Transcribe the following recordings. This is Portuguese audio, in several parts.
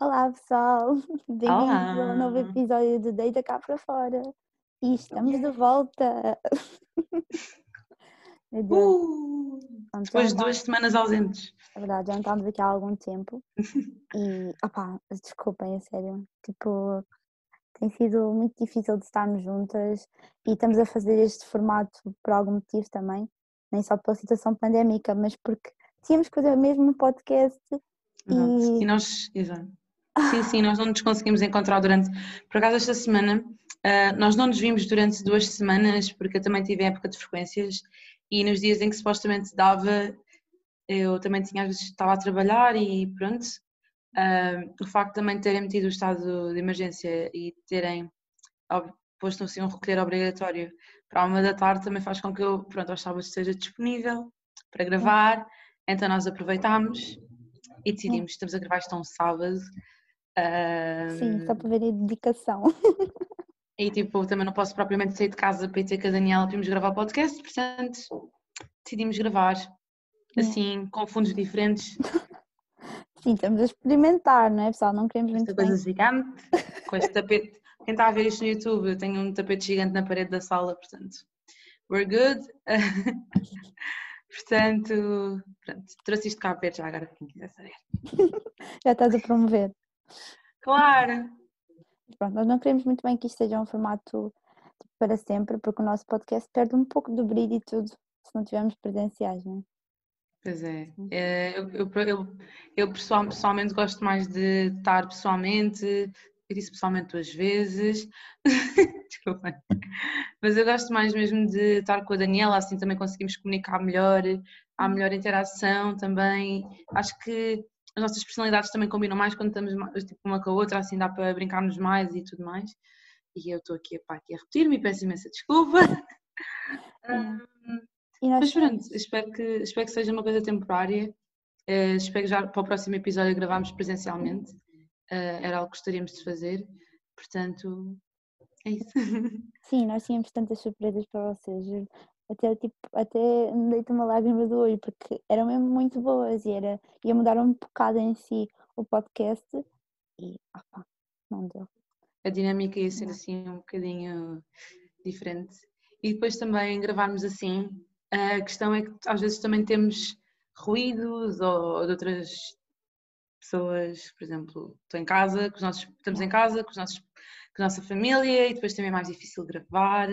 Olá pessoal, bem-vindos ao novo episódio do Deita Cá para Fora. E estamos de volta. Meu Deus, Uh! já Depois de duas semanas ausentes. é verdade, já não estamos aqui há algum tempo. E, opá, desculpem, a sério, tipo, tem sido muito difícil de estarmos juntas. E estamos a fazer este formato por algum motivo também, nem só pela situação pandémica, mas porque tínhamos que fazer mesmo um podcast Exato. E nós, exato. Sim, sim, nós não nos conseguimos encontrar durante. Por acaso, esta semana, ah, nós não nos vimos durante duas semanas, porque eu também tive época de frequências e nos dias em que supostamente dava, eu também tinha, às vezes, estava a trabalhar e pronto. Ah, o facto de também terem metido o estado de emergência e terem posto assim um recolher obrigatório para a uma da tarde também faz com que eu, pronto, aos sábados esteja disponível para gravar. Então nós aproveitámos e decidimos, estamos a gravar isto um sábado. sim, só para ver a dedicação. e tipo, também não posso propriamente sair de casa para ir ter com a Daniela para irmos gravar o podcast, portanto decidimos gravar assim, com fundos diferentes, Sim, estamos a experimentar, não é pessoal? Não queremos esta muito coisa bem. gigante, com este tapete. Quem está a ver isto no YouTube, eu tenho um tapete gigante na parede da sala, portanto, we're good. Portanto, pronto, trouxe isto cá ver já agora, quem quiser saber. Já estás a promover. Claro! Pronto, nós não queremos muito bem que isto seja um formato tipo, para sempre, porque o nosso podcast perde um pouco do brilho e tudo se não tivermos presenciais, não é? Pois é, eh, eu, eu, eu, eu pessoal- pessoalmente gosto mais de estar pessoalmente, eu disse pessoalmente duas vezes, desculpa, mas eu gosto mais mesmo de estar com a Daniela, assim também conseguimos comunicar melhor, há Hum, melhor interação também, acho que as nossas personalidades também combinam mais quando estamos tipo, uma com a outra, assim dá para brincarmos mais e tudo mais, e eu estou aqui, aqui a repetir-me e peço imensa desculpa. mas pronto, espero que, espero que seja uma coisa temporária. Eh, espero que já para o próximo episódio gravarmos presencialmente. Eh, era algo que gostaríamos de fazer. Portanto, é isso. Sim, nós tínhamos tantas surpresas para vocês. Até, tipo, até me deito uma lágrima do olho, porque eram mesmo muito boas e era, ia mudar um bocado em si o podcast e, opá, não deu. A dinâmica ia ser assim um bocadinho diferente. E depois também gravarmos assim. A questão é que às vezes também temos ruídos ou de outras pessoas, por exemplo, estou em casa, com os nossos, estamos em Yeah. casa com, os nossos, com a nossa família e depois também é mais difícil gravar,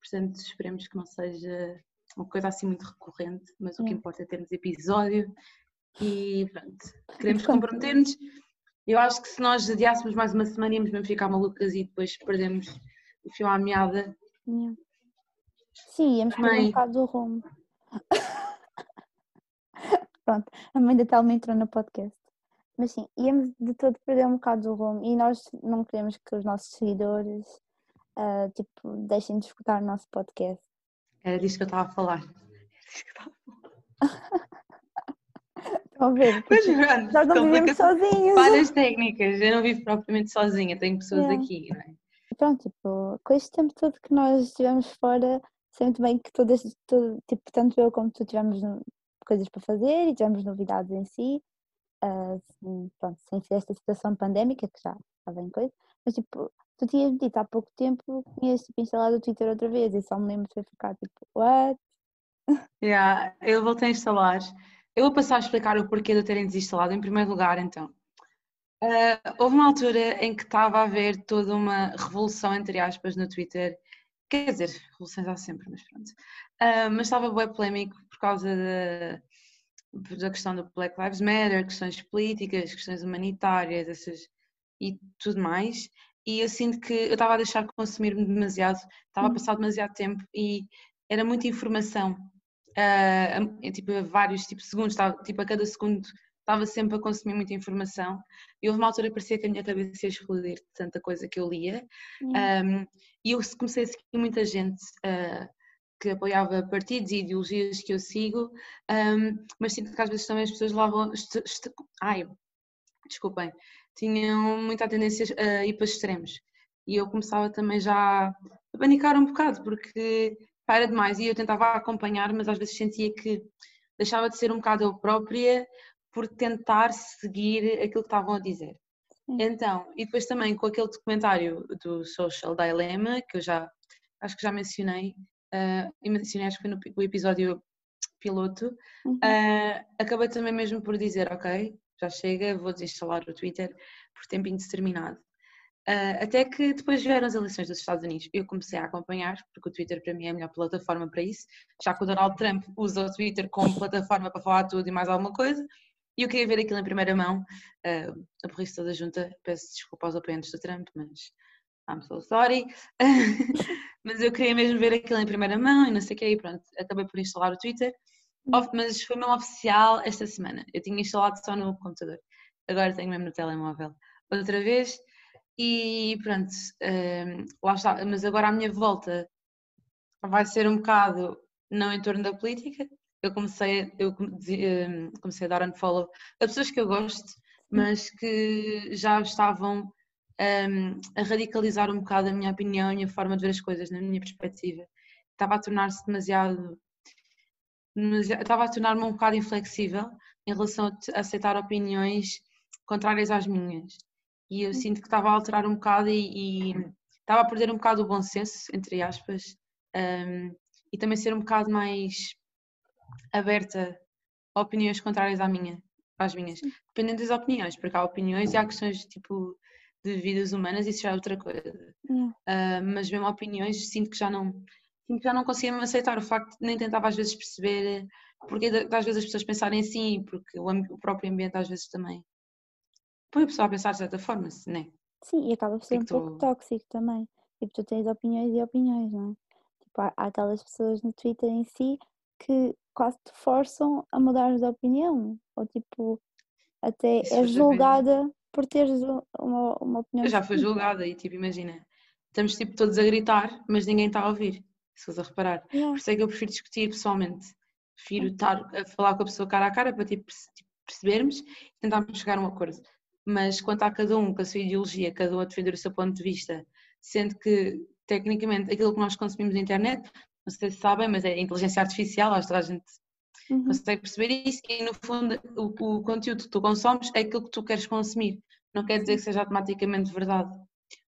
portanto esperemos que não seja uma coisa assim muito recorrente, mas o que importa é termos episódio e pronto, queremos comprometer-nos. Eu acho que se nós adiássemos mais uma semana íamos mesmo ficar malucas e depois perdemos o fio à meada. Sim, íamos perder um bocado do rumo. Pronto, a mãe da Telma entrou no podcast. Mas sim, íamos de todo perder um bocado do rumo e nós não queremos que os nossos seguidores ah, tipo, deixem de escutar o nosso podcast. era disto que eu estava a falar. Era disto que eu estava a falar. Estão a ver? Porque pronto, nós não vivemos sozinhos. Várias técnicas, eu não vivo propriamente sozinha, tenho pessoas aqui, não é? Pronto, tipo, com este tempo todo que nós estivemos fora, sei muito bem que todas, todo, tipo, tanto eu como tu tivemos coisas para fazer e tivemos novidades em si. Ah, sim, pronto, sem ser esta situação pandémica, que já estava em coisa, mas tipo, tu tinhas dito há pouco tempo que tinhas tipo, instalado o Twitter outra vez e só me lembro de ficado tipo, what? Yeah, eu voltei a instalar. Eu vou passar a explicar o porquê de eu terem desinstalado. Em primeiro lugar, então, ah, houve uma altura em que estava a haver toda uma revolução, entre aspas, no Twitter. Quer dizer, revoluções há sempre, mas pronto. Ah, mas estava bem polémico por causa da, da questão do Black Lives Matter, questões políticas, questões humanitárias, essas, e tudo mais. E eu sinto que eu estava a deixar de consumir-me demasiado, estava a Hum, passar demasiado tempo e era muita informação. ah, em, tipo, a vários tipo, segundos, estava, tipo, a cada segundo estava sempre a consumir muita informação e houve uma altura que parecia que a minha cabeça ia explodir de tanta coisa que eu lia um, e eu comecei a seguir muita gente uh, que apoiava partidos e ideologias que eu sigo, um, mas sinto que às vezes também as pessoas. Est, est, ai, desculpem, tinham muita tendência a ir para extremos. E eu começava também já a panicar um bocado, porque pá, era demais. E eu tentava acompanhar, mas às vezes sentia que deixava de ser um bocado eu própria, por tentar seguir aquilo que estavam a dizer. Sim. Então, e depois também com aquele documentário do Social Dilemma, que eu já acho que já mencionei, uh, e mencionei acho que foi no episódio piloto, uhum. uh, acabei também mesmo por dizer, ok, já chega, vou desinstalar o Twitter por tempo indeterminado. Uh, até que depois vieram as eleições dos Estados Unidos. Eu comecei a acompanhar, porque o Twitter para mim é a melhor plataforma para isso, já que o Donald Trump usa o Twitter como plataforma para falar tudo e mais alguma coisa, e eu queria ver aquilo em primeira mão. Uh, a polícia da junta, peço desculpa aos apoiantes do Trump, mas I'm so sorry. mas eu queria mesmo ver aquilo em primeira mão e não sei o que, e pronto, acabei por instalar o Twitter. Hum. Mas foi mesmo oficial esta semana. Eu tinha instalado só no computador, agora tenho mesmo no telemóvel. Outra vez, e pronto, um, lá está. Mas agora a minha volta vai ser um bocado não em torno da política. Eu comecei, eu hum, comecei a dar unfollow a pessoas que eu gosto, mas que já estavam um, a radicalizar um bocado a minha opinião, a minha forma de ver as coisas, na minha perspectiva. Estava a tornar-se demasiado. Estava a tornar-me um bocado inflexível em relação a aceitar opiniões contrárias às minhas e eu sinto que estava a alterar um bocado e, e estava a perder um bocado o bom senso, entre aspas, um, e também ser um bocado mais aberta a opiniões contrárias à minha, às minhas, dependendo das opiniões, porque há opiniões e há questões tipo de vidas humanas, isso já é outra coisa. Uh, mas mesmo opiniões, sinto que já não sinto que já não conseguia aceitar o facto de nem tentava às vezes perceber porque às vezes as pessoas pensarem assim, porque o, o próprio ambiente às vezes também põe a pessoa a pensar de certa forma, não é? Sim, e acaba por ser um pouco tóxico também. Tipo, tu tens opiniões e opiniões, não é? Tipo, há, há aquelas pessoas no Twitter em si que quase te forçam a mudar de opinião. Ou tipo, até Isso és julgada por teres uma, uma opinião. Eu já fui julgada e tipo, imagina, estamos tipo todos a gritar, mas ninguém está a ouvir, se fores a reparar. Yeah. Por isso é que eu prefiro discutir pessoalmente. Prefiro estar a falar com a pessoa cara a cara para tipo, percebermos e tentarmos chegar a um acordo mas quanto a cada um com a sua ideologia, cada um a defender o seu ponto de vista, sendo que, tecnicamente, aquilo que nós consumimos na internet, não sei se sabem, mas é inteligência artificial, acho que a gente uhum. consegue perceber isso, e no fundo o, o, conteúdo que tu consomes é aquilo que tu queres consumir, não quer dizer que seja automaticamente verdade.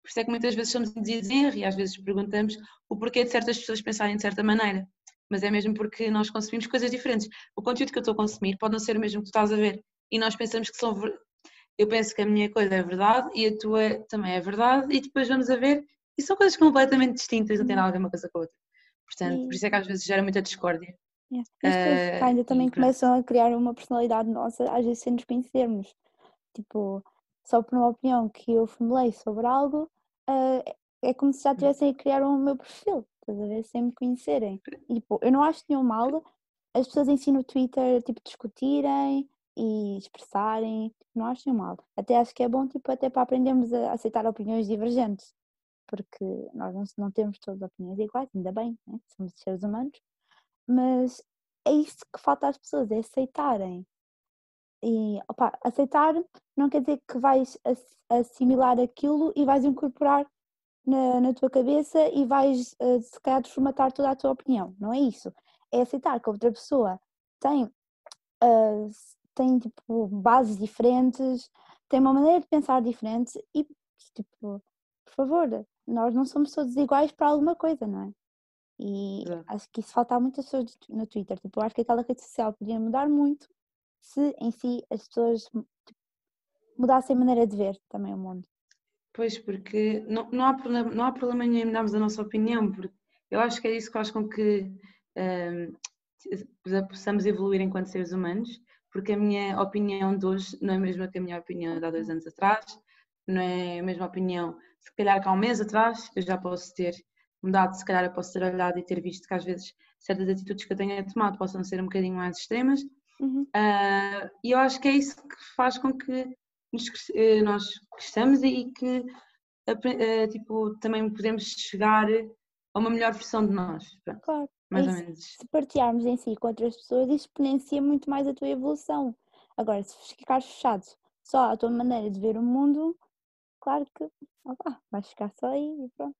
Por isso é que muitas vezes somos induzidos e às vezes perguntamos o porquê de certas pessoas pensarem de certa maneira, mas é mesmo porque nós consumimos coisas diferentes. O conteúdo que eu estou a consumir pode não ser o mesmo que tu estás a ver, e nós pensamos que são eu penso que a minha coisa é verdade e a tua também é verdade, e depois vamos a ver, e são coisas completamente distintas, não tem nada a ver uma coisa com a outra. Portanto, por isso é que às vezes gera muita discórdia. Yeah. Uh, ainda também começam a criar uma personalidade nossa, às vezes sem nos conhecermos. Tipo, só por uma opinião que eu formulei sobre algo, uh, é como se já estivessem a criar um meu perfil, estás a ver? Sem me conhecerem. E, tipo, eu não acho nenhum mal as pessoas si no Twitter, tipo, discutirem, e expressarem, não acho mal. Até acho que é bom, tipo, até para aprendermos a aceitar opiniões divergentes, porque nós não, não temos todas opiniões iguais, ainda bem, né? somos seres humanos, mas é isso que falta às pessoas, é aceitarem. E opa, aceitar não quer dizer que vais assimilar aquilo e vais incorporar na, na tua cabeça e vais uh, se calhar desformatar toda a tua opinião. Não é isso. É aceitar que outra pessoa tem uh, têm tipo bases diferentes, têm uma maneira de pensar diferente e tipo, por favor, nós não somos todos iguais para alguma coisa, não é? E acho que isso falta a muitas pessoas no Twitter. Tipo, eu acho que aquela rede social podia mudar muito se em si as pessoas tipo, mudassem a maneira de ver também o mundo. Pois, porque não, não, há, problema, não há problema nenhum em mudarmos a nossa opinião, porque eu acho que é isso que faz com que um, possamos evoluir enquanto seres humanos porque a minha opinião de hoje não é a mesma que a minha opinião de há dois anos atrás, não é a mesma opinião, se calhar que há um mês atrás, eu já posso ter mudado, se calhar eu posso ter olhado e ter visto que às vezes certas atitudes que eu tenho tomado possam ser um bocadinho mais extremas, uhum. uh, e eu acho que é isso que faz com que nos, eh, nós cresçamos e que uh, tipo, também podemos chegar a uma melhor versão de nós. Claro mais ou menos. Se partilharmos em si com outras pessoas, isso exponencia muito mais a tua evolução. Agora, se ficares fechado só à tua maneira de ver o mundo, claro que opa, vais ficar só aí e pronto.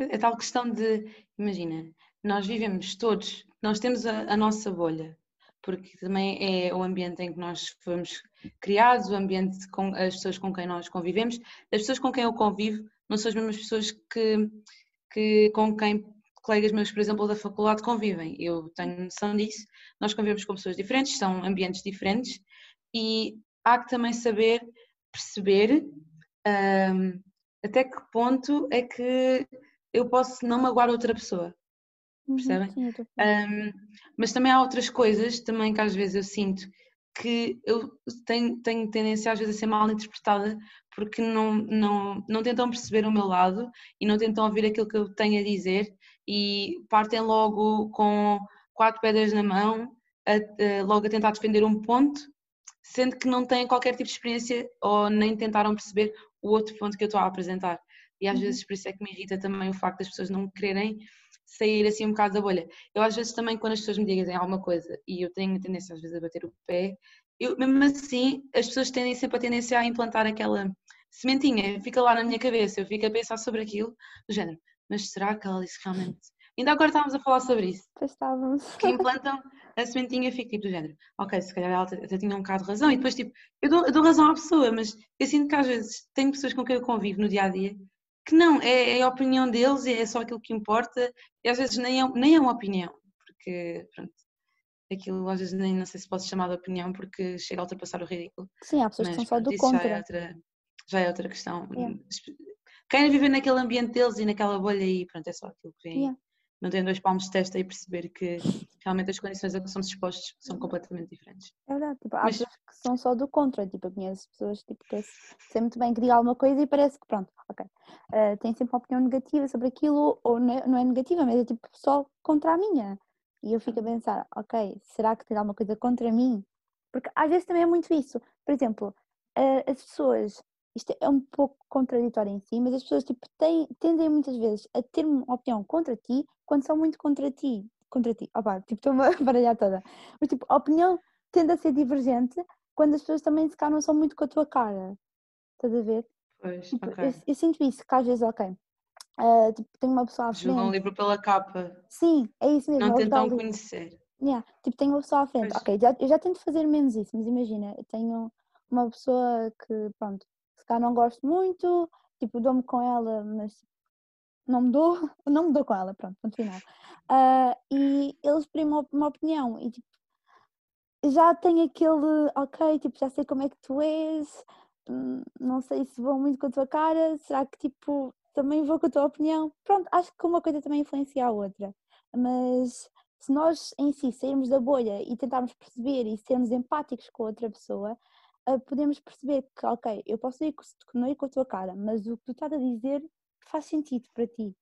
É. é tal questão de, imagina, nós vivemos todos, nós temos a, a nossa bolha. porque também é o ambiente em que nós fomos criados, o ambiente com as pessoas com quem nós convivemos. As pessoas com quem eu convivo não são as mesmas pessoas que, que com quem colegas meus, por exemplo, da faculdade convivem. Eu tenho noção disso. Nós convivemos com pessoas diferentes, são ambientes diferentes e há que também saber perceber um, até que ponto é que eu posso não magoar outra pessoa. Uhum, percebem? Uhum, sim, um, mas também há outras coisas também que às vezes eu sinto que eu tenho, tenho tendência às vezes a ser mal interpretada porque não, não, não tentam perceber o meu lado e não tentam ouvir aquilo que eu tenho a dizer e partem logo com quatro pedras na mão, a, a, logo a tentar defender um ponto, sendo que não têm qualquer tipo de experiência ou nem tentaram perceber o outro ponto que eu estou a apresentar. E às uhum. vezes por isso é que me irrita também o facto das pessoas não quererem sair assim um bocado da bolha. Eu às vezes também, quando as pessoas me dizem alguma coisa e eu tenho a tendência às vezes a bater o pé, eu, mesmo assim as pessoas tendem sempre a tendência a implantar aquela sementinha, fica lá na minha cabeça, eu fico a pensar sobre aquilo, do género, mas será que ela disse realmente? Ainda agora estávamos a falar sobre isso. estávamos. Que implantam a sementinha fica tipo do género, ok, se calhar ela até tinha um bocado de razão, e depois tipo, eu dou, eu dou razão à pessoa, mas eu sinto que às vezes tenho pessoas com quem eu convivo no dia a dia que não, é, é a opinião deles e é só aquilo que importa, e às vezes nem é, nem é uma opinião, porque pronto, aquilo às vezes nem não sei se pode chamar de opinião porque chega a ultrapassar o ridículo. Sim, há pessoas que são só do contra. Já é outra, já é outra questão. Yeah. Querem viver naquele ambiente deles e naquela bolha e pronto, é só aquilo que vem. Não tem dois palmos de testa e perceber que realmente as condições a que somos expostos são completamente diferentes. É verdade, tipo, há Mas... pessoas que são só do contra, tipo, eu conheço pessoas tipo, que sei muito bem que digam alguma coisa e parece que pronto, ok, uh, tem sempre uma opinião negativa sobre aquilo, ou não é, não é negativa, mas é tipo só contra a minha. E eu fico a pensar, ok, será que tem alguma coisa contra mim? Porque às vezes também é muito isso. Por exemplo, uh, as pessoas isto é um pouco contraditório em si, mas as pessoas tipo, têm, tendem muitas vezes a ter uma opinião contra ti quando são muito contra ti. Contra ti, opa, tipo, estou-me a baralhar toda. Mas tipo, a opinião tende a ser divergente quando as pessoas também se calhar não são muito com a tua cara. Estás a ver? Pois, tipo, okay. eu, eu, sinto isso, que às vezes, ok. Uh, tipo, tenho uma pessoa à frente. Julgam um livro pela capa. Sim, é isso mesmo. Não tentam conhecer. Yeah. Tipo, tenho uma pessoa à frente. Pois. Ok, já, eu já tento fazer menos isso, mas imagina, eu tenho uma pessoa que, pronto, cá não gosto muito, tipo, dou-me com ela, mas não me dou, não me dou com ela, pronto, ponto final. Uh, e eles exprimem uma opinião e tipo, já tenho aquele, ok, tipo, já sei como é que tu és, hum, não sei se vou muito com a tua cara, será que tipo, também vou com a tua opinião? Pronto, acho que uma coisa também influencia a outra, mas se nós em si sairmos da bolha e tentarmos perceber e sermos empáticos com a outra pessoa, podemos perceber que, ok, eu posso ir com, ir com a tua cara, mas o que tu estás a dizer faz sentido para ti.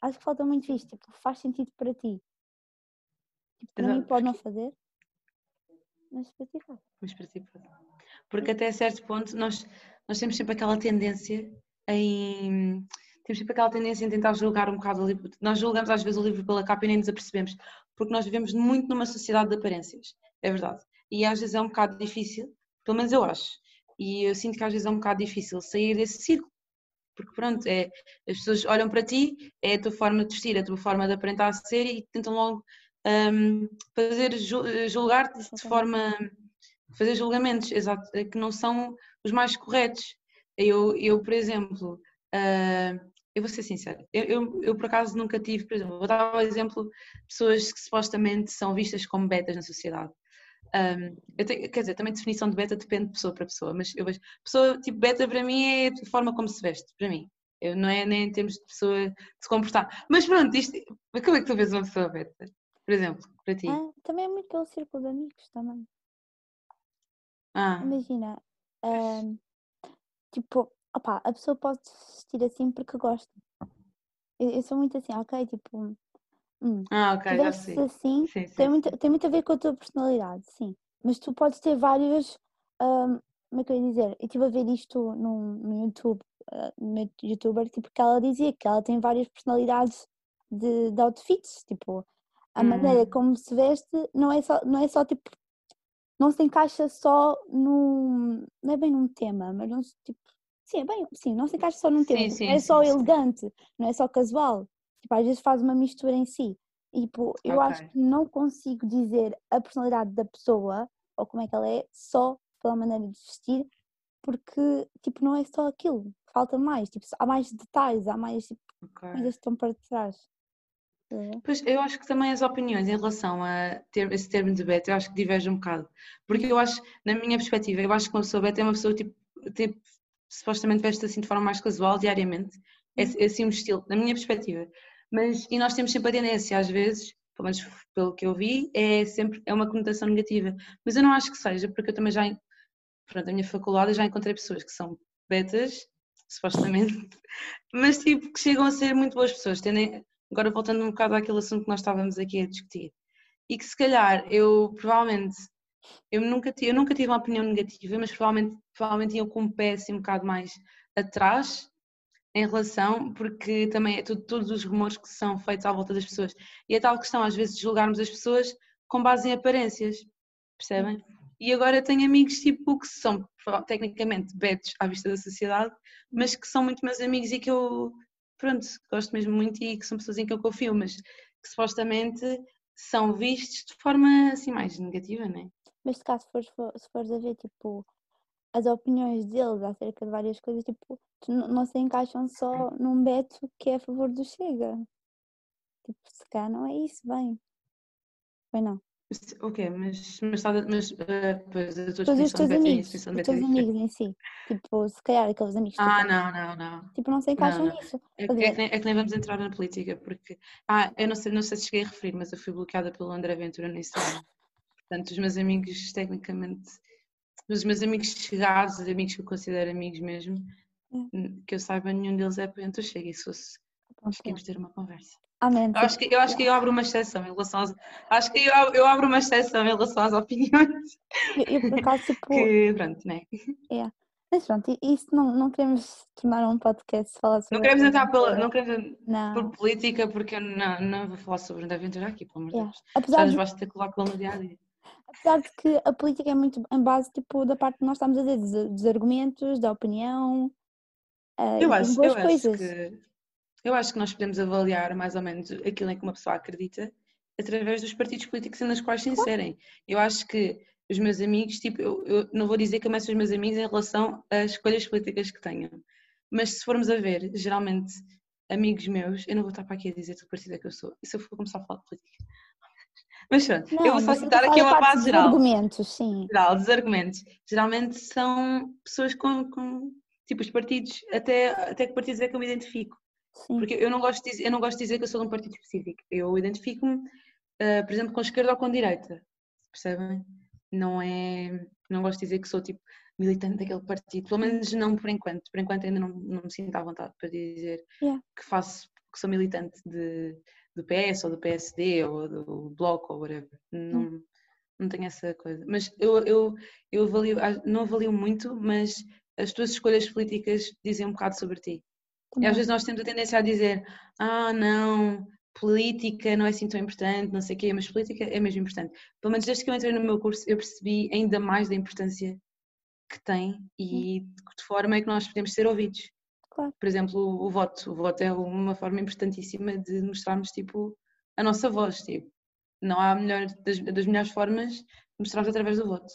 Acho que falta muito isto, tipo, faz sentido para ti. Tipo, para mim pode não fazer, mas para ti faz. Mas para ti. Porque até certo ponto nós, nós temos sempre aquela tendência em. Temos sempre aquela tendência em tentar julgar um bocado o livro. Nós julgamos às vezes o livro pela capa e nem nos apercebemos, porque nós vivemos muito numa sociedade de aparências, é verdade. E às vezes é um bocado difícil pelo menos eu acho. E eu sinto que às vezes é um bocado difícil sair desse círculo. Porque pronto, é, as pessoas olham para ti, é a tua forma de vestir, a tua forma de aparentar ser e tentam logo um, fazer julgar-te de forma. fazer julgamentos, exato, que não são os mais corretos. Eu, eu por exemplo, uh, eu vou ser sincera, eu, eu, eu, por acaso nunca tive, por exemplo, vou dar um exemplo de pessoas que supostamente são vistas como betas na sociedade. Um, tenho, quer dizer, também a definição de beta depende de pessoa para pessoa, mas eu vejo, pessoa tipo beta para mim é a forma como se veste, para mim. Eu, não é nem em termos de pessoa se comportar. Mas pronto, isto, como é que tu vês uma pessoa beta? Por exemplo, para ti? Ah, também é muito pelo círculo de amigos também. Ah. Imagina, um, tipo, opa, a pessoa pode se vestir assim porque gosta. Eu, eu sou muito assim, ok, tipo, Hum. Ah, ok, já sei. assim, sim, sim, tem, muito, tem muito a ver com a tua personalidade, sim. Mas tu podes ter vários. Um, como é que eu ia dizer? Eu estive a ver isto no, no YouTube, uh, no youtuber, tipo, que ela dizia que ela tem várias personalidades de, de outfits, tipo, a hum. maneira como se veste não é só, não é só tipo, não se encaixa só num, não é bem num tema, mas não tipo, sim, é bem, sim, não se encaixa só num tema, sim, sim, não é só elegante, não é só casual, Tipo, às vezes faz uma mistura em si. Tipo, eu acho Ok. que não consigo dizer a personalidade da pessoa ou como é que ela é só pela maneira de vestir, porque tipo, não é só aquilo, falta mais, tipo, há mais detalhes, há mais tipo, Ok. coisas que estão para trás. Pois, eu acho que também as opiniões em relação a ter esse termo de beta, eu acho que divergem um bocado. Porque eu acho, na minha perspectiva, eu acho que uma pessoa beta é uma pessoa tipo, tipo supostamente veste assim de forma mais casual, diariamente. É, é assim um estilo, na minha perspectiva. Mas, e nós temos sempre a tendência, às vezes, pelo menos pelo que eu vi, é sempre é uma conotação negativa. Mas eu não acho que seja, porque eu também já, pronto, na minha faculdade eu já encontrei pessoas que são betas, supostamente, mas tipo, que chegam a ser muito boas pessoas, tendem, agora voltando um bocado àquele assunto que nós estávamos aqui a discutir, e que se calhar eu provavelmente, eu nunca, eu nunca tive uma opinião negativa, mas provavelmente, provavelmente iam com um pé assim um bocado mais atrás em relação, porque também é tudo, todos os rumores que são feitos à volta das pessoas, e a tal questão às vezes julgarmos as pessoas com base em aparências, percebem? E agora tenho amigos tipo que são tecnicamente betos à vista da sociedade, mas que são muito meus amigos e que eu, pronto, gosto mesmo muito e que são pessoas em que eu confio, mas que supostamente são vistos de forma assim mais negativa, não é? Mas se caso fores, for- se fores a ver tipo as opiniões deles acerca de várias coisas, tipo, não se encaixam só num Beto que é a favor do Chega. Tipo, se cá não é isso, bem. Foi não. Ok, mas, mas, mas eh, pois, a tua Todos os teus beto e a minha amigos, definição os é teus amigos em si. Tipo, se calhar aqueles amigos que Ah, não, não, não. tipo, não se encaixam não. nisso. É, é que nem, é que nem vamos entrar na política, porque. Ah, eu não sei, não sei se cheguei a referir, mas eu fui bloqueada pelo André Ventura no Instagram. Portanto, os meus amigos, tecnicamente, os meus amigos chegados, os amigos que eu considero amigos mesmo, É. que eu saiba, nenhum deles é apoiante do Chega. E se fosse, Pronto, conseguimos ter uma conversa. Amém. Eu acho que eu, acho que eu abro uma exceção em relação às. Acho que eu, eu abro uma exceção em relação às opiniões. Eu, por acaso, tipo, Que, pronto, né? é. Mas pronto, isso não, não queremos tornar um podcast falar sobre Não queremos a entrar pela. Não queremos Não. por política, porque eu não, não vou falar sobre André Ventura aqui, pelo amor de Yeah. Deus. Já Apesar nos de, basta ter que ele no dia a dia. Apesar de que a política é muito em base tipo, da parte que nós estamos a dizer, dos, dos argumentos, da opinião ah, Eu acho, eu acho coisas. que eu acho que nós podemos avaliar mais ou menos aquilo em que uma pessoa acredita através dos partidos políticos nos quais se inserem. Eu acho que os meus amigos, tipo, eu, eu não vou dizer que eu meço os meus amigos em relação às escolhas políticas que tenham, mas se formos a ver, geralmente, amigos meus, eu não vou estar para aqui a dizer de que partido é que eu sou, e se eu for começar a falar de política. Mas pronto, eu Não, vou só citar aqui uma base geral. argumentos, sim. geral, dos argumentos, geralmente são pessoas com, com tipo os partidos, até, até que partidos é que eu me identifico. sim. Porque eu não gosto de dizer, eu não gosto de dizer que eu sou de um partido específico. Eu identifico-me, eh, por exemplo, com esquerda ou com direita. Percebem? Não é. Não gosto de dizer que sou tipo militante daquele partido. Pelo menos não por enquanto. Por enquanto ainda não, não me sinto à vontade para dizer Yeah. que faço que sou militante de, do PS ou do PSD ou do Bloco ou whatever. Não, não tenho essa coisa. Mas eu, eu, eu avalio, não avalio muito, mas as tuas escolhas políticas dizem um bocado sobre ti. E também. às vezes nós temos a tendência a dizer, ah, não, política não é assim tão importante, não sei o quê, mas política é mesmo importante. Pelo menos desde que eu entrei no meu curso, eu percebi ainda mais da importância que tem e de que forma é que nós podemos ser ouvidos. Claro. Por exemplo, o, o voto. O voto é uma forma importantíssima de mostrarmos, tipo, a nossa voz, tipo. Não há melhor, das, das melhores formas de mostrarmos através do voto.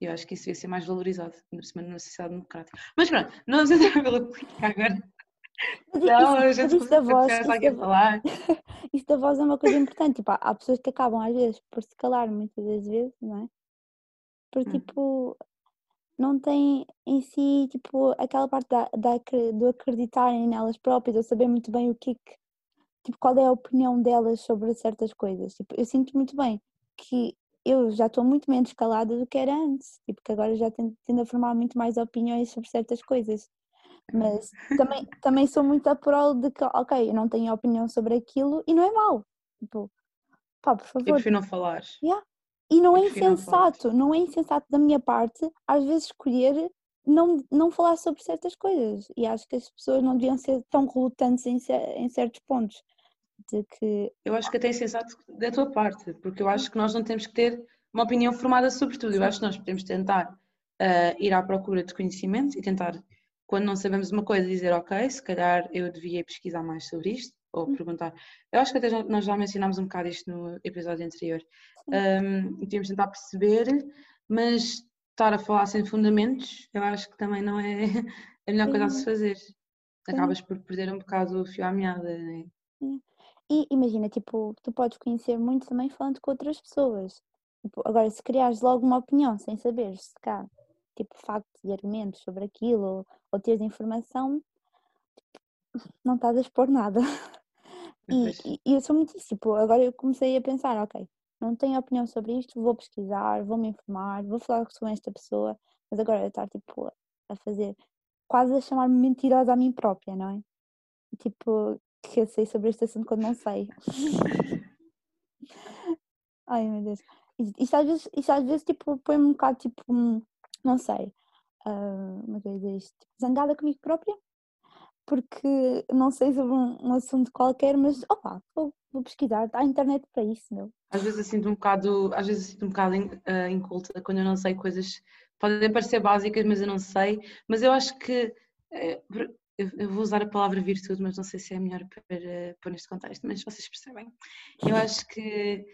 E eu acho que isso devia ser mais valorizado, por cima numa sociedade democrática. Mas pronto, não vamos entrar pela política agora. Mas Não, a isso, gente isso da voz, isso da, falar. isso da voz é uma coisa importante. Tipo, há, pessoas que acabam às vezes por se calar muitas das vezes, não é? Porque Hum. tipo, não têm em si tipo, aquela parte da, da, do acreditarem nelas próprias, ou saber muito bem o que é que, tipo, qual é a opinião delas sobre certas coisas. Tipo, eu sinto muito bem que eu já estou muito menos calada do que era antes, tipo, que agora já tendo, tendo a formar muito mais opiniões sobre certas coisas. Mas também, também sou muito a prol de que, ok, eu não tenho opinião sobre aquilo e não é mau. Tipo, pá, por Eu favor. prefiro não falar. E não é insensato, não é insensato da minha parte, às vezes escolher não, não falar sobre certas coisas. E acho que as pessoas não deviam ser tão relutantes em, em certos pontos. De que, Eu acho que até é sensato da tua parte, porque eu acho que nós não temos que ter uma opinião formada sobre tudo. Eu acho que nós podemos tentar ah, ir à procura de conhecimento e tentar, quando não sabemos uma coisa, dizer ok, se calhar eu devia pesquisar mais sobre isto. Ou hum. perguntar. Eu acho que até nós já mencionámos um bocado isto no episódio anterior. Um, e temos de tentar perceber, mas estar a falar sem fundamentos, eu acho que também não é a melhor coisa a se fazer. Acabas por perder um bocado o fio à meada. Né? E imagina, tipo, tu podes conhecer muito também falando com outras pessoas. Tipo, agora, se criares logo uma opinião sem saber se cá, tipo, factos e argumentos sobre aquilo ou, ou teres informação, tipo, não estás a expor nada. E, e, eu sou muito isso, tipo, agora eu comecei a pensar, ok, não tenho opinião sobre isto, vou pesquisar, vou me informar, vou falar com esta pessoa, mas agora eu estar, tipo, a fazer, quase a chamar-me mentirosa a mim própria, não é? Tipo, que eu sei sobre este assunto quando não sei. Ai meu Deus. Isto às vezes, isto às vezes tipo, põe-me um bocado tipo, não sei, uh, uma coisa isto, tipo, zangada comigo própria, porque não sei sobre um, um assunto qualquer, mas opa, vou, vou pesquisar, há internet para isso, meu. Às vezes eu sinto um bocado, às vezes sinto um bocado uh, inculta quando eu não sei coisas, podem parecer básicas, mas eu não sei, mas eu acho que eh, eu vou usar a palavra virtude, mas não sei se é melhor para pôr neste contexto, mas vocês percebem. Eu acho que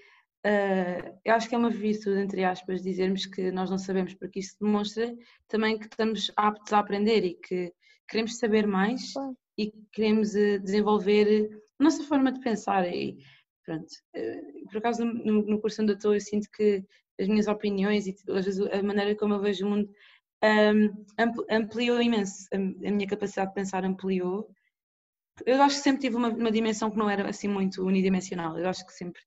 uh, eu acho que é uma virtude, entre aspas, dizermos que nós não sabemos, porque isso demonstra também que estamos aptos a aprender e que queremos saber mais e queremos uh, desenvolver a nossa forma de pensar. E pronto, uh, por acaso no, no curso onde eu estou, eu sinto que as minhas opiniões e às vezes a maneira como eu vejo o mundo ampliou imenso, a, minha capacidade de pensar ampliou. Eu acho que sempre tive uma, uma dimensão que não era assim muito unidimensional, eu acho que sempre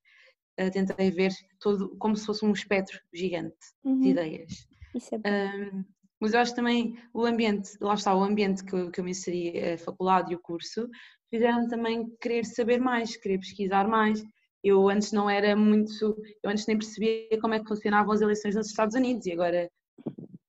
uh, tentei ver todo como se fosse um espectro gigante uhum. de ideias. Isso é bom. Um, mas eu acho também o ambiente, lá está, o ambiente que, eu, que eu me inseri, a faculdade e o curso, fizeram também querer saber mais, querer pesquisar mais. Eu antes não era muito, eu antes nem percebia como é que funcionavam as eleições nos Estados Unidos e agora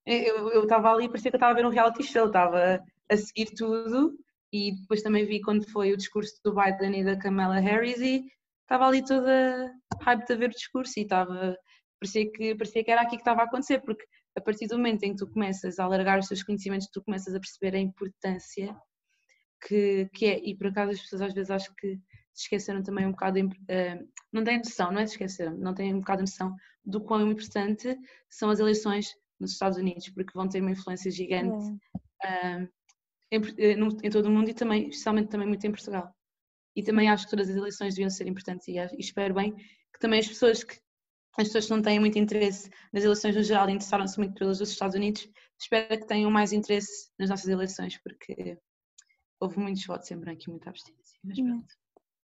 eu estava ali, parecia que eu estava a ver um reality show, estava a seguir tudo e depois também vi quando foi o discurso do Biden e da Kamala Harris e estava ali toda hype a ver o discurso e estava, parecia que, parecia que era aqui que estava a acontecer, porque a partir do momento em que tu começas a alargar os teus conhecimentos, tu começas a perceber a importância que, que é, e por acaso as pessoas às vezes acho que se esqueceram também um bocado, uh, não têm noção, não é se esqueceram, não têm um bocado noção do quão importante são as eleições nos Estados Unidos, porque vão ter uma influência gigante uh, em, eh, em, todo o mundo e também, especialmente também muito em Portugal. E também acho que todas as eleições deviam ser importantes e, e espero bem que também as pessoas que as pessoas que não têm muito interesse nas eleições no geral e interessaram-se muito pelas dos Estados Unidos, espero que tenham mais interesse nas nossas eleições, porque houve muitos votos em branco e muita abstinência. Mas pronto.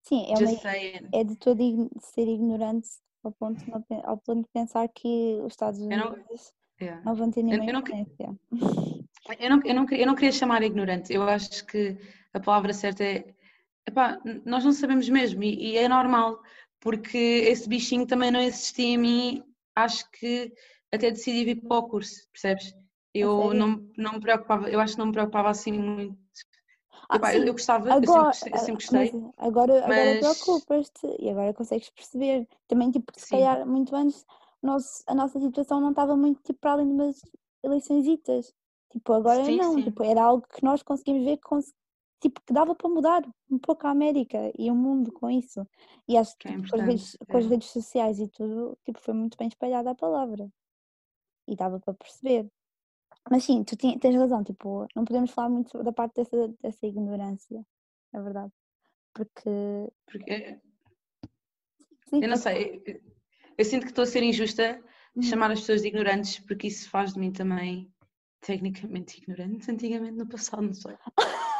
Sim, é, uma, é de todo ser ignorante ao ponto, de, ao de pensar que os Estados Unidos Yeah. Não vão ter nenhuma eu, eu, não, eu, não, eu, não, eu não queria chamar ignorante, eu acho que a palavra certa é epá, nós não sabemos mesmo e, e, é normal, porque esse bichinho também não existia em mim, acho que até decidi vir para o curso, percebes? Eu não, não me preocupava, eu acho que não me preocupava assim muito. Ah, epá, eu, eu, gostava, agora, eu sempre, eu sempre gostei. agora, mas... agora preocupas-te e agora consegues perceber. Também, tipo, se Sim. calhar muito antes nosso, a nossa situação não estava muito tipo, para além de umas eleições. Tipo, agora sim, não, sim. Tipo, era algo que nós conseguimos ver tipo, que dava para mudar um pouco a América e o mundo com isso. E acho que, é tipo, com, as redes, é. com, as redes, sociais e tudo, tipo, foi muito bem espalhada a palavra. E dava para perceber. Mas sim, tu tens razão, tipo, não podemos falar muito da parte dessa, dessa ignorância, é verdade. Porque. Porque. Sim, eu não sei, eu sinto que estou a ser injusta de chamar uhum. as pessoas de ignorantes, porque isso faz de mim também tecnicamente ignorante. Antigamente, no passado, não sei.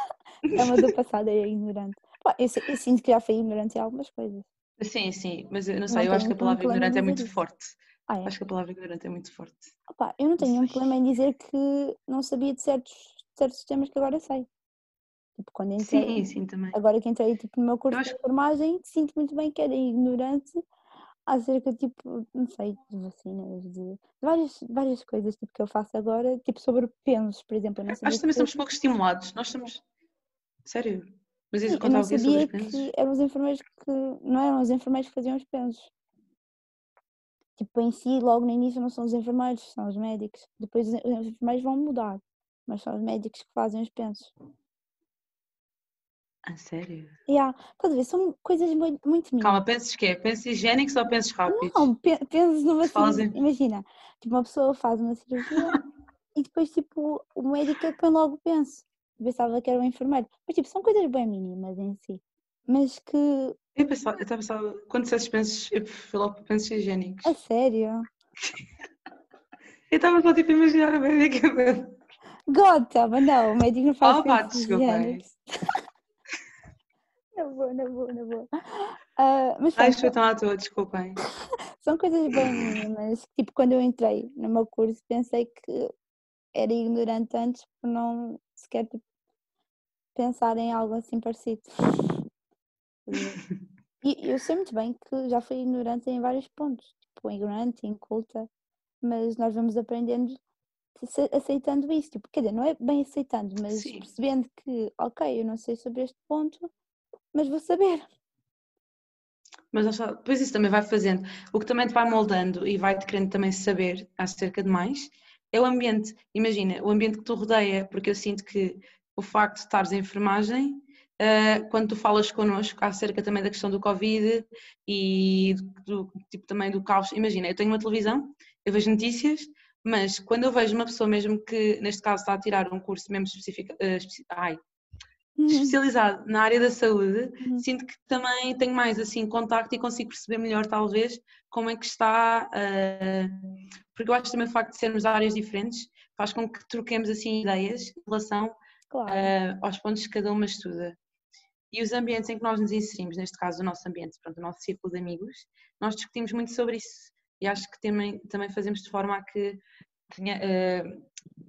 é uma do passado é ignorante. eu, eu, sinto que já fui ignorante em algumas coisas. Sim, sim, mas eu não sei, não eu acho que a palavra ignorante é muito isso. forte. Ah, é? Acho que a palavra ignorante é muito forte. Opa, eu não tenho nenhum problema em dizer que não sabia de certos, certos temas que agora sei. Tipo, quando entrei, sim, sim, também. Agora que entrei tipo, no meu curso acho... de enfermagem, sinto muito bem que era ignorante acerca, tipo, não sei, de vacinas, de várias, várias coisas tipo, que eu faço agora, tipo sobre pensos, por exemplo. Nós também somos pouco estimulados, nós somos. Sério? Mas isso contava eu não sabia que eram os enfermeiros que. Não eram os enfermeiros que faziam os pensos. Tipo, em si, logo no início não são os enfermeiros, são os médicos. Depois os enfermeiros vão mudar, mas são os médicos que fazem os pensos. A sério? Yeah. Estás a ver? São coisas muito, mínimas. Calma, penses que é? Penses higiênicos ou penses rápidos? Não, pe- penses numa cirurgia. Imagina, tipo, uma pessoa faz uma cirurgia e depois, tipo, o médico é quem logo pensa. Pensava que era um enfermeiro. Mas, tipo, são coisas bem mínimas em si. Mas que, Eu pensava, eu quando disseste penses, eu fui logo para pensos higiênicos. a sério, Eu estava só tipo a imaginar a minha cabeça. gota, mas não, o médico não faz Oh, pá, pensos higiênicos. Na boa, na boa, na boa. Ah, mas Ai, foi tão à toa, desculpem. são coisas bem mínimas. Tipo, quando eu entrei no meu curso, pensei que era ignorante antes por não sequer tipo, pensar em algo assim parecido. E eu sei muito bem que já fui ignorante em vários pontos, tipo, ignorante, inculta, mas nós vamos aprendendo ace- aceitando isso, tipo, quer dizer, não é bem aceitando, mas Sim. percebendo que, ok, eu não sei sobre este ponto, mas vou saber. Mas depois isso também vai fazendo. O que também te vai moldando e vai-te querendo também saber acerca de mais é o ambiente. Imagina, o ambiente que tu rodeia, porque eu sinto que o facto de estares em enfermagem, eh, quando tu falas connosco acerca também da questão do Covid e do, tipo também do caos, imagina, eu tenho uma televisão, eu vejo notícias, mas quando eu vejo uma pessoa mesmo que, neste caso, está a tirar um curso mesmo específico, eh, especi- ai, especializado na área da saúde, Uhum. sinto que também tenho mais assim contacto e consigo perceber melhor talvez como é que está, eh, porque eu acho também o facto de sermos áreas diferentes faz com que troquemos assim ideias em relação Claro, eh, aos pontos que cada uma estuda. E os ambientes em que nós nos inserimos, neste caso o nosso ambiente, pronto, o nosso círculo de amigos, nós discutimos muito sobre isso e acho que também, também fazemos de forma a que tenha, eh,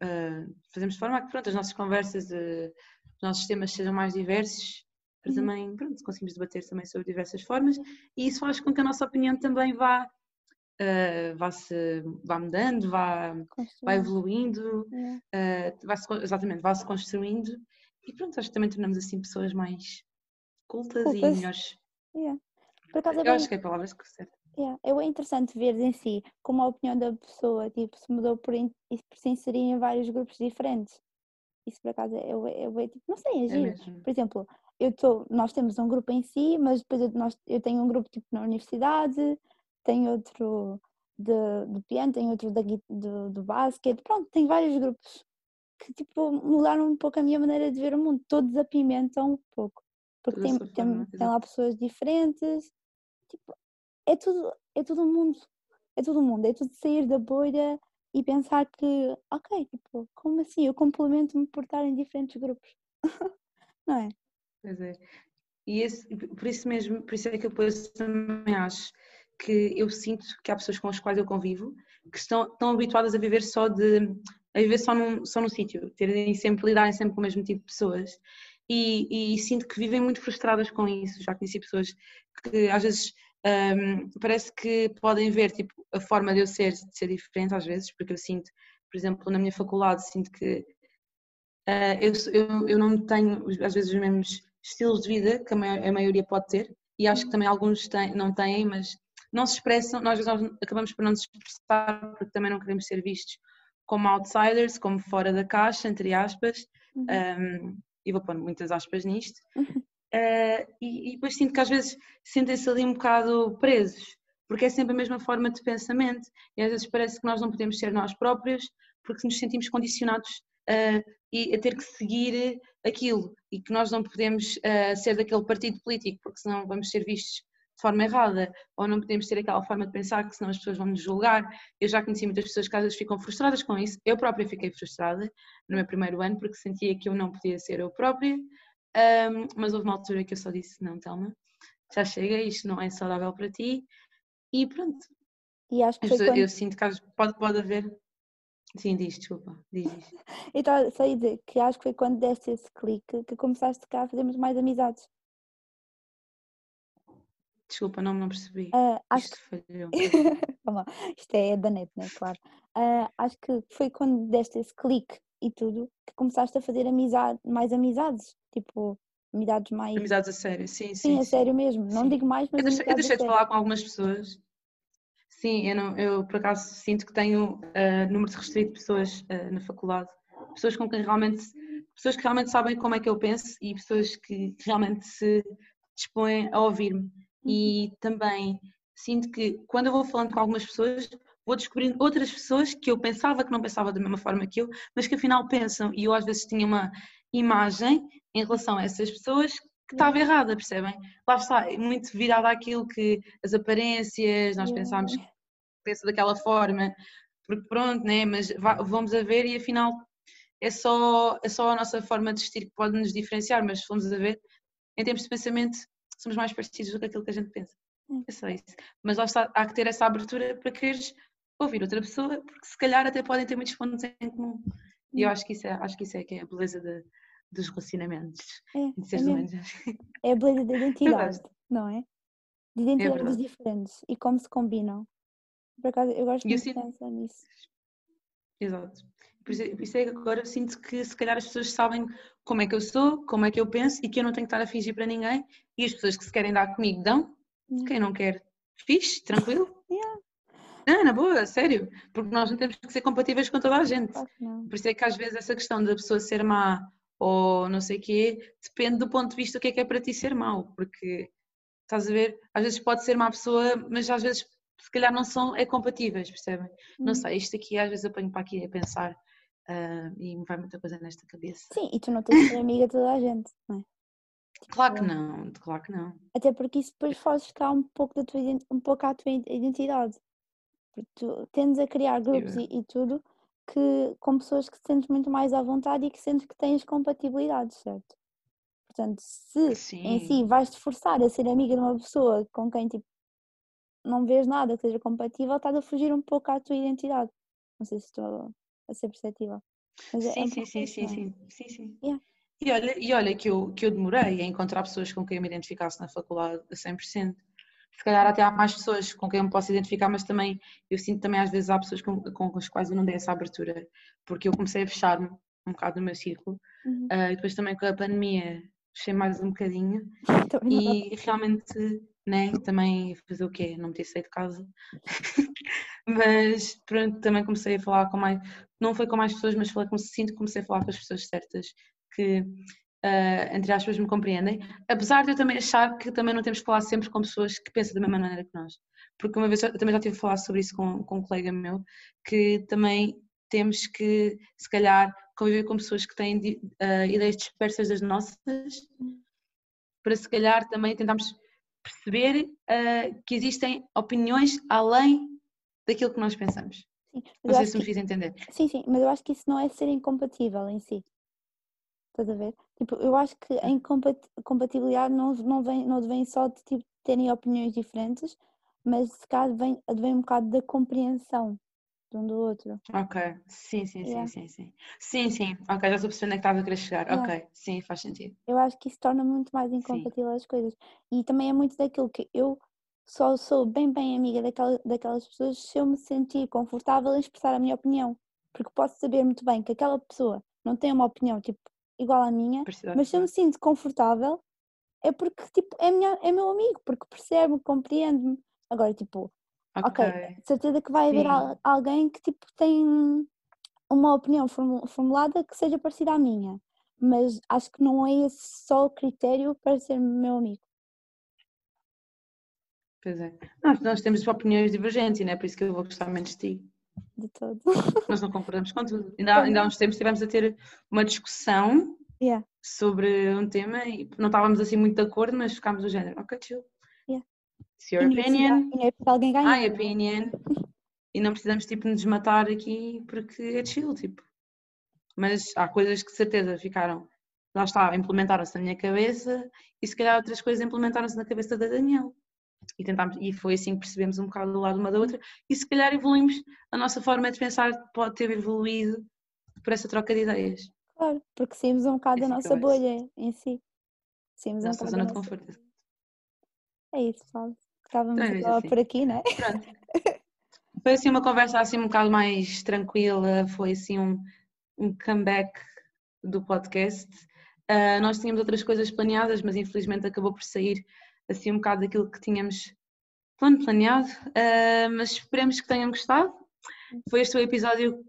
eh, fazemos de forma a que pronto, as nossas conversas, os nossos temas sejam mais diversos para Uhum. também pronto, conseguimos debater também sobre diversas formas e isso faz com que a nossa opinião também vá, eh, vá, -se, vá mudando, vá, vá evoluindo, Yeah. eh, vai -se, exatamente, vá-se construindo e pronto, acho que também tornamos assim pessoas mais cultas, e Cultas. melhores. Yeah. Por acaso é Eu bem, acho que é a palavra certa. yeah, é bem interessante ver em si como a opinião da pessoa tipo, se mudou por, in- e por se inserir em vários grupos diferentes. Isso por acaso é, é, é bem, tipo, não sei, é É. Por exemplo, eu tô, nós temos um grupo em si, mas depois eu, nós, eu tenho um grupo tipo na universidade, tenho outro de, do piano, tenho outro da, do, do basquete, pronto, tenho vários grupos que tipo mudaram um pouco a minha maneira de ver o mundo, todos apimentam um pouco, porque tem, tem, tem lá pessoas diferentes, tipo, é tudo, é todo mundo, é todo mundo, é tudo sair da bolha e pensar que, ok, tipo, como assim? Eu complemento-me por estar em diferentes grupos, não é? Pois é. E esse, por isso mesmo, por isso é que eu depois também acho que eu sinto que há pessoas com as quais eu convivo que estão, estão habituadas a viver só de a viver só num, só num sítio, terem sempre, lidarem sempre com o mesmo tipo de pessoas. E, e sinto que vivem muito frustradas com isso. Já conheci pessoas que às vezes hum, parece que podem ver tipo, a forma de eu ser, de ser diferente às vezes, porque eu sinto, por exemplo, na minha faculdade, sinto que ah, eu, eu, eu não tenho às vezes os mesmos estilos de vida que a, mai- a maioria pode ter e acho que também alguns têm, não têm, mas não se expressam, nós, nós acabamos por não nos expressar porque também não queremos ser vistos como outsiders, como fora da caixa, entre aspas, Uhum. um, e vou pôr muitas aspas nisto, Uhum. Uh, e, e depois sinto que às vezes sentem-se ali um bocado presos, porque é sempre a mesma forma de pensamento, e às vezes parece que nós não podemos ser nós próprios porque nos sentimos condicionados uh, e a ter que seguir aquilo, e que nós não podemos uh, ser daquele partido político porque senão vamos ser vistos forma errada, ou não podemos ter aquela forma de pensar que senão as pessoas vão nos julgar. Eu já conheci muitas pessoas que às vezes ficam frustradas com isso, eu própria fiquei frustrada no meu primeiro ano porque sentia que eu não podia ser eu própria, um, mas houve uma altura que eu só disse: Não, Telma, já chega, isto não é saudável para ti. E pronto, E acho que pessoas- quando. eu sinto que pode, pode haver. Sim, diz, desculpa, diz estava só a dizer que acho que foi quando deste esse clique que começaste cá a fazermos mais amizades. Desculpa, não, não percebi. Ah, acho Isto falhou. que. Lá, isto é da net, né? Claro. Ah, acho que foi quando deste esse clique e tudo que começaste a fazer amizade, mais amizades. Tipo, amizades mais. Amizades a sério, sim, sim. Sim, a sim. sério mesmo. Não sim. digo mais, mas Eu deixei, eu deixei de falar com algumas pessoas. Sim, eu, não, eu por acaso sinto que tenho uh, número restrito de pessoas uh, na faculdade. Pessoas com quem realmente pessoas que realmente sabem como é que eu penso e pessoas que realmente se dispõem a ouvir-me. E Uhum. também sinto que quando eu vou falando com algumas pessoas, vou descobrindo outras pessoas que eu pensava que não pensavam da mesma forma que eu, mas que afinal pensam. E eu às vezes tinha uma imagem em relação a essas pessoas que estava errada, percebem? Lá está, é muito virada àquilo que as aparências, nós pensámos que pensa daquela forma, porque pronto, né? Mas vamos a ver e afinal é só, é só a nossa forma de vestir que pode nos diferenciar, mas se formos a ver, em termos de pensamento, somos mais parecidos do que aquilo que a gente pensa. Hum. É só isso. Mas lá está, há que ter essa abertura para quereres ouvir outra pessoa, porque se calhar até podem ter muitos pontos em comum. E eu Hum. acho que isso é, acho que isso é que é a beleza de- dos relacionamentos É, de é seres humanos. É a beleza da identidade, gosto. não é? De identidades verdade. diferentes e como se combinam. Por acaso, eu gosto muito de pensar nisso. Exato. Por isso, por isso é que agora eu sinto que se calhar as pessoas sabem como é que eu sou, como é que eu penso e que eu não tenho que estar a fingir para ninguém. E as pessoas que se querem dar comigo dão, quem não quer, fixe, tranquilo. Yeah. Não, na boa, sério. Porque nós não temos que ser compatíveis com toda a gente. Não. Por isso é que às vezes essa questão da pessoa ser má ou não sei o quê, depende do ponto de vista do que é que é para ti ser mau. Porque estás a ver, às vezes pode ser má pessoa, mas às vezes se calhar não são é compatíveis, percebem? Não Hum. sei, isto aqui às vezes eu ponho para aqui a pensar ah, e me vai muita coisa nesta cabeça. Sim, e tu não tens de ser amiga de toda a gente, não é? Claro que não, claro que não. Até porque isso depois faz ficar um pouco, da tua, um pouco à tua id- identidade. Porque tu tendes a criar grupos e, e tudo que, com pessoas que te sentes muito mais à vontade e que sentes que tens compatibilidade, certo? Portanto, se em si Sim. vais-te forçar a ser amiga de uma pessoa com quem tipo, não vês nada que seja compatível, estás a fugir um pouco à tua identidade. Não sei se estou a ser perceptível. Mas é- é Sim, sim, sim, sim, é? sim, sim, sim. Yeah. E olha, e olha que, eu, que eu demorei a encontrar pessoas com quem eu me identificasse na faculdade a 100%. Se calhar até há mais pessoas com quem eu me posso identificar, mas também eu sinto também às vezes há pessoas com, com as quais eu não dei essa abertura, porque eu comecei a fechar-me um bocado no meu círculo Uhum. ah, e depois também com a pandemia fechei mais um bocadinho e realmente né, também fazer o quê? Não me ter saído de casa. mas pronto, também comecei a falar com mais, não foi com mais pessoas, mas falei, sinto que comecei a falar com as pessoas certas que ah, entre aspas me compreendem, apesar de eu também achar que também não temos que falar sempre com pessoas que pensam da mesma maneira que nós. Porque uma vez eu também já tive a falar sobre isso com, com um colega meu, que também temos que, se calhar, conviver com pessoas que têm ah, ideias dispersas das nossas, para se calhar também tentarmos perceber ah, que existem opiniões além daquilo que nós pensamos. Sim, Não sei se me que- fiz entender. Sim, sim, mas eu acho que isso não é ser incompatível em si. Estás a ver? Tipo, eu acho que a incompat- compatibilidade não, não, vem, não vem só de tipo, terem opiniões diferentes, mas se calhar vem, vem um bocado da compreensão de um do outro. Ok, sim, sim, sim, Yeah. sim, sim. Sim, sim, ok, já estou percebendo onde que estás a querer chegar. Yeah. Ok, sim, faz sentido. Eu acho que isso torna muito mais incompatível as coisas. E também é muito daquilo que eu só sou bem, bem amiga daquela, daquelas pessoas se eu me sentir confortável em expressar a minha opinião. Porque posso saber muito bem que aquela pessoa não tem uma opinião tipo, igual à minha, Parecida mas se eu me sinto confortável é porque tipo, é, minha, é meu amigo, porque percebe-me, compreende-me. Agora, tipo, ok, de certeza que vai haver Sim. al- alguém que tipo, tem uma opinião formu- formulada que seja parecida à minha, mas acho que não é esse só o critério para ser meu amigo. Pois é. Nós, nós temos opiniões divergentes e não é por isso que eu vou gostar menos de ti. De todo. Nós não concordamos com tudo. Ainda, há- ainda há uns tempos estivemos a ter uma discussão Yeah. sobre um tema e não estávamos assim muito de acordo, mas ficámos do género, ok, chill. It's your opinion, não é alguém ganhar. my opinion. E não precisamos tipo nos matar aqui porque é chill, tipo. Mas há coisas que de certeza ficaram, lá está, implementaram-se na minha cabeça e se calhar outras coisas implementaram-se na cabeça da Daniel. E tentámos, e foi assim que percebemos um bocado do lado uma da outra e se calhar evoluímos, a nossa forma de pensar pode ter evoluído por essa troca de ideias. Claro, porque saímos um bocado da É que nossa bolha em si. Saímos um Nossa bocado zona da de nossa... conforto. É isso, pessoal. Estávamos é a assim. por aqui, né? Pronto. Foi assim uma conversa assim um bocado mais tranquila, foi assim um, um comeback do podcast. Ah, nós tínhamos outras coisas planeadas, mas infelizmente acabou por sair assim um bocado daquilo que tínhamos plano planeado. Ah, mas esperemos que tenham gostado. Foi este o episódio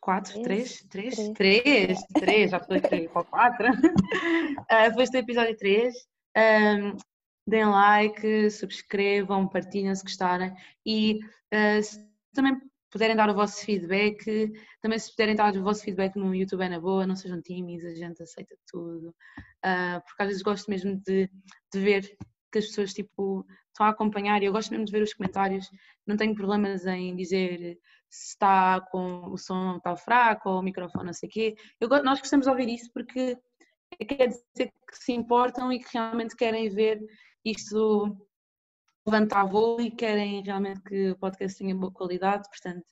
quatro, três, Três, três, três. três, três, já estou aqui para o quatro. Ah, foi este o episódio 3. Um, deem like, subscrevam, partilhem se gostarem. E ah, se também puderem dar o vosso feedback, também se puderem dar o vosso feedback no YouTube é na boa, não sejam tímidos, a gente aceita tudo, Ah, porque às vezes gosto mesmo de, de ver que as pessoas tipo, estão a acompanhar e eu gosto mesmo de ver os comentários, não tenho problemas em dizer se está com o som está fraco ou o microfone não sei o quê. Eu, nós gostamos de ouvir isso porque quer dizer que se importam e que realmente querem ver isto levantar voo e querem realmente que o podcast tenha boa qualidade, portanto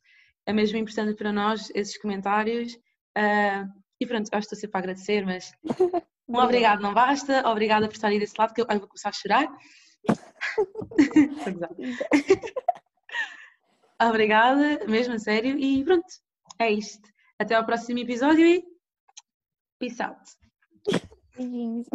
é mesmo importante para nós esses comentários. Ah, e pronto, acho que estou sempre a agradecer, mas um obrigado não basta, obrigada por estar aí desse lado, que eu, ai, vou começar a chorar. A. Obrigada, mesmo a sério, e pronto, é isto. Até ao próximo episódio e peace out. Beijinhos.